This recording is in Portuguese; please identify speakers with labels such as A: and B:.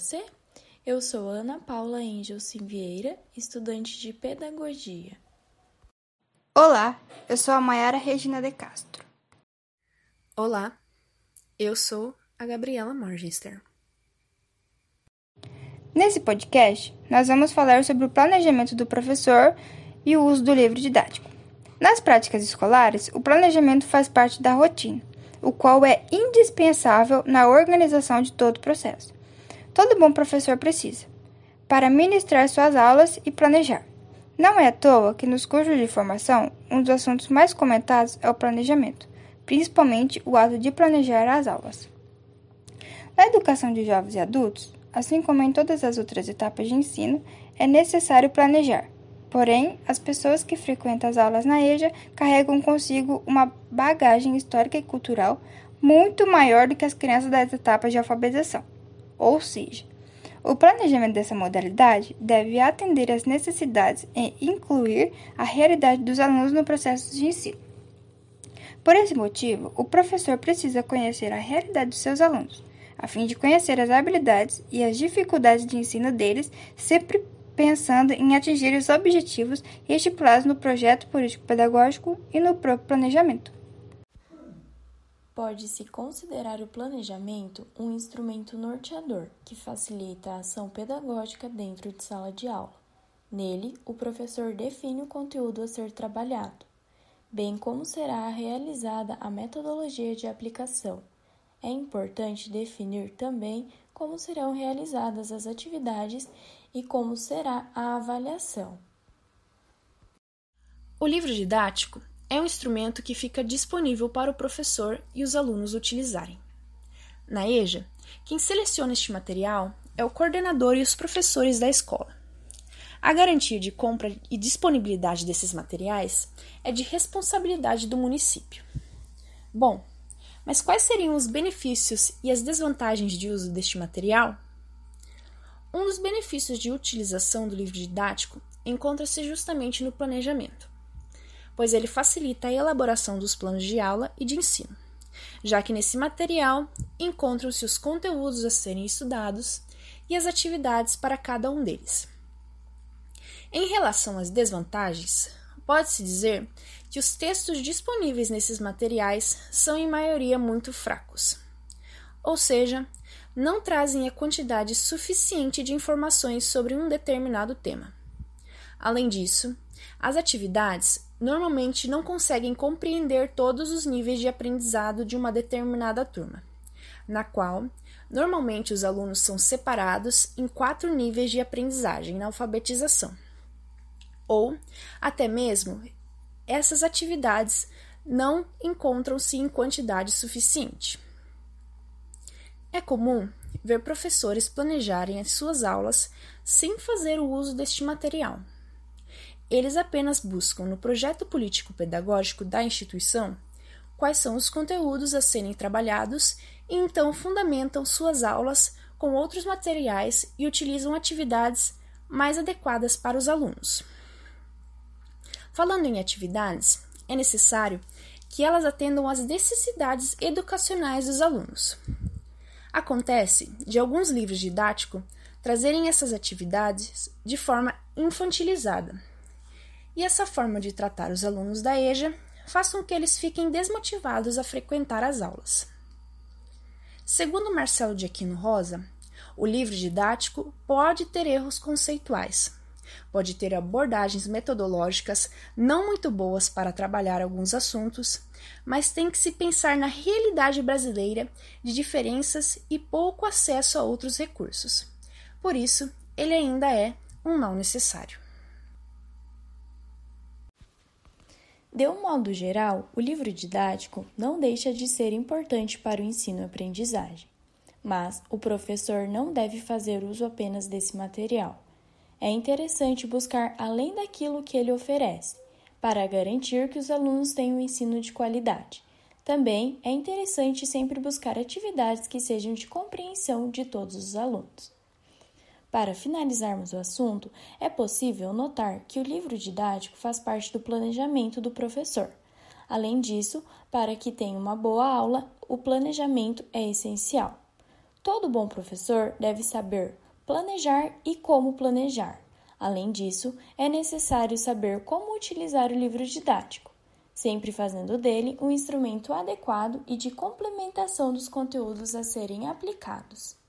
A: você? Eu sou Ana Paula Angelson Vieira, estudante de Pedagogia.
B: Olá, eu sou a Mayara Regina de Castro.
C: Olá, eu sou a Gabriela Morgenster.
B: Nesse podcast, nós vamos falar sobre o planejamento do professor e o uso do livro didático. Nas práticas escolares, o planejamento faz parte da rotina, o qual é indispensável na organização de todo o processo. Todo bom professor precisa, para ministrar suas aulas e planejar. Não é à toa que nos cursos de formação, um dos assuntos mais comentados é o planejamento, principalmente o ato de planejar as aulas. Na educação de jovens e adultos, assim como em todas as outras etapas de ensino, é necessário planejar Porém, as pessoas que frequentam as aulas na EJA carregam consigo uma bagagem histórica e cultural muito maior do que as crianças das etapas de alfabetização. Ou seja, o planejamento dessa modalidade deve atender às necessidades e incluir a realidade dos alunos no processo de ensino. Por esse motivo, o professor precisa conhecer a realidade dos seus alunos, a fim de conhecer as habilidades e as dificuldades de ensino deles, sempre pensando em atingir os objetivos estipulados no projeto político-pedagógico e no próprio planejamento.
A: Pode-se considerar o planejamento um instrumento norteador que facilita a ação pedagógica dentro de sala de aula. Nele, o professor define o conteúdo a ser trabalhado, bem como será realizada a metodologia de aplicação. É importante definir também como serão realizadas as atividades e como será a avaliação.
C: O livro didático é um instrumento que fica disponível para o professor e os alunos utilizarem. Na EJA, quem seleciona este material é o coordenador e os professores da escola. A garantia de compra e disponibilidade desses materiais é de responsabilidade do município. Bom, mas quais seriam os benefícios e as desvantagens de uso deste material? Um dos benefícios de utilização do livro didático encontra-se justamente no planejamento, pois ele facilita a elaboração dos planos de aula e de ensino, já que nesse material encontram-se os conteúdos a serem estudados e as atividades para cada um deles. Em relação às desvantagens, pode-se dizer que os textos disponíveis nesses materiais são em maioria muito fracos, ou seja, não trazem a quantidade suficiente de informações sobre um determinado tema. Além disso, as atividades normalmente não conseguem compreender todos os níveis de aprendizado de uma determinada turma, na qual normalmente os alunos são separados em quatro níveis de aprendizagem na alfabetização. Ou, até mesmo, essas atividades não encontram-se em quantidade suficiente. É comum ver professores planejarem as suas aulas sem fazer o uso deste material. Eles apenas buscam no projeto político-pedagógico da instituição quais são os conteúdos a serem trabalhados e então fundamentam suas aulas com outros materiais e utilizam atividades mais adequadas para os alunos. Falando em atividades, é necessário que elas atendam às necessidades educacionais dos alunos. Acontece de alguns livros didáticos trazerem essas atividades de forma infantilizada. E essa forma de tratar os alunos da EJA faz com que eles fiquem desmotivados a frequentar as aulas. Segundo Marcelo de Aquino Rosa, o livro didático pode ter erros conceituais, pode ter abordagens metodológicas não muito boas para trabalhar alguns assuntos, mas tem que se pensar na realidade brasileira de diferenças e pouco acesso a outros recursos. Por isso, ele ainda é um mal necessário.
A: De um modo geral, o livro didático não deixa de ser importante para o ensino e aprendizagem, mas o professor não deve fazer uso apenas desse material é interessante buscar além daquilo que ele oferece, para garantir que os alunos tenham um ensino de qualidade. Também é interessante sempre buscar atividades que sejam de compreensão de todos os alunos. Para finalizarmos o assunto, é possível notar que o livro didático faz parte do planejamento do professor. Além disso, para que tenha uma boa aula, o planejamento é essencial. Todo bom professor deve saber planejar e como planejar. Além disso, é necessário saber como utilizar o livro didático, sempre fazendo dele um instrumento adequado e de complementação dos conteúdos a serem aplicados.